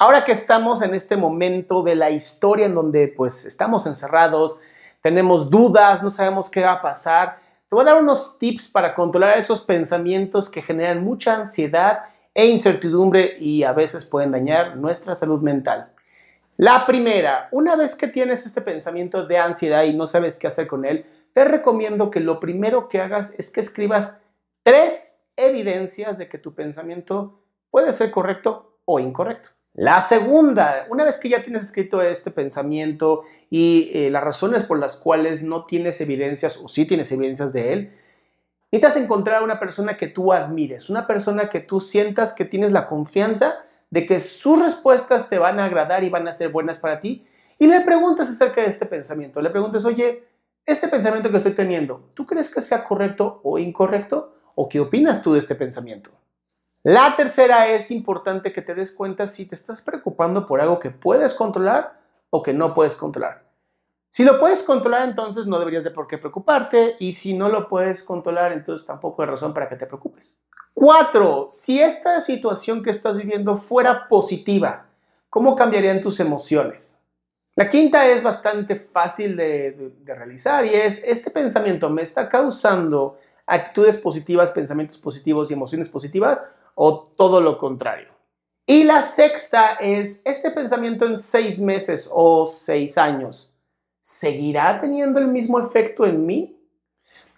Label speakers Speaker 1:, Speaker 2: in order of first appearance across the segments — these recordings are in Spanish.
Speaker 1: Ahora que estamos en este momento de la historia en donde pues estamos encerrados, tenemos dudas, no sabemos qué va a pasar, te voy a dar unos tips para controlar esos pensamientos que generan mucha ansiedad e incertidumbre y a veces pueden dañar nuestra salud mental. La primera, una vez que tienes este pensamiento de ansiedad y no sabes qué hacer con él, te recomiendo que lo primero que hagas es que escribas tres evidencias de que tu pensamiento puede ser correcto o incorrecto. La segunda, una vez que ya tienes escrito este pensamiento y eh, las razones por las cuales no tienes evidencias o sí tienes evidencias de él, necesitas encontrar a una persona que tú admires, una persona que tú sientas que tienes la confianza de que sus respuestas te van a agradar y van a ser buenas para ti y le preguntas acerca de este pensamiento. Le preguntas, oye, este pensamiento que estoy teniendo, ¿tú crees que sea correcto o incorrecto? ¿O qué opinas tú de este pensamiento? La tercera es importante que te des cuenta si te estás preocupando por algo que puedes controlar o que no puedes controlar. Si lo puedes controlar, entonces no deberías de por qué preocuparte y si no lo puedes controlar, entonces tampoco hay razón para que te preocupes. Cuatro, si esta situación que estás viviendo fuera positiva, ¿cómo cambiarían tus emociones? La quinta es bastante fácil de, de realizar y es, este pensamiento me está causando actitudes positivas, pensamientos positivos y emociones positivas o todo lo contrario. Y la sexta es este pensamiento en seis meses o seis años. ¿Seguirá teniendo el mismo efecto en mí?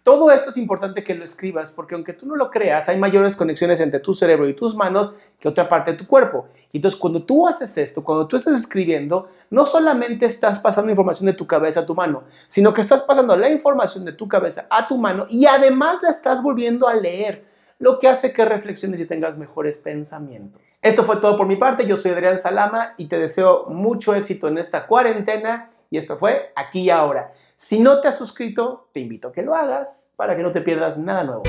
Speaker 1: Todo esto es importante que lo escribas porque aunque tú no lo creas, hay mayores conexiones entre tu cerebro y tus manos que otra parte de tu cuerpo. Y entonces cuando tú haces esto, cuando tú estás escribiendo, no solamente estás pasando información de tu cabeza a tu mano, sino que estás pasando la información de tu cabeza a tu mano y además la estás volviendo a leer lo que hace que reflexiones y tengas mejores pensamientos. Esto fue todo por mi parte, yo soy Adrián Salama y te deseo mucho éxito en esta cuarentena y esto fue aquí y ahora. Si no te has suscrito, te invito a que lo hagas para que no te pierdas nada nuevo.